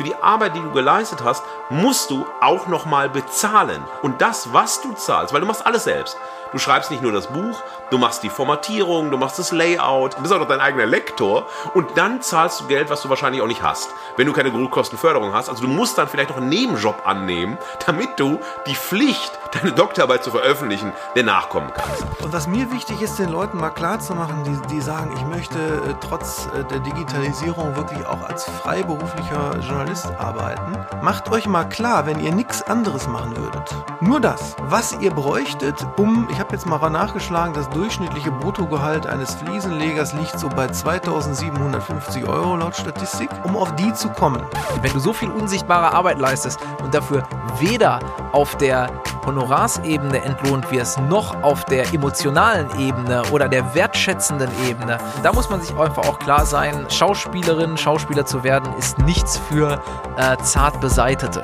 für die Arbeit, die du geleistet hast, musst du auch nochmal bezahlen. Und das, was du zahlst, weil du machst alles selbst. Du schreibst nicht nur das Buch, du machst die Formatierung, du machst das Layout, du bist auch noch dein eigener Lektor und dann zahlst du Geld, was du wahrscheinlich auch nicht hast, wenn du keine Grundkostenförderung hast. Also du musst dann vielleicht noch einen Nebenjob annehmen, damit du die Pflicht, deine Doktorarbeit zu veröffentlichen, dir nachkommen kannst. Und was mir wichtig ist, den Leuten mal klarzumachen, die, die sagen, ich möchte äh, trotz äh, der Digitalisierung wirklich auch als freiberuflicher Journalist arbeiten, macht euch mal klar, wenn ihr nichts anderes machen würdet, nur das, was ihr bräuchtet, um, ich habe jetzt mal nachgeschlagen, das durchschnittliche Bruttogehalt eines Fliesenlegers liegt so bei 2750 Euro laut Statistik, um auf die zu kommen. Wenn du so viel unsichtbare Arbeit leistest und dafür weder auf der Honorarsebene entlohnt wirst, noch auf der emotionalen Ebene oder der wertschätzenden Ebene, da muss man sich einfach auch klar sein, Schauspielerin, Schauspieler zu werden, ist nichts für äh, zart Beseitete.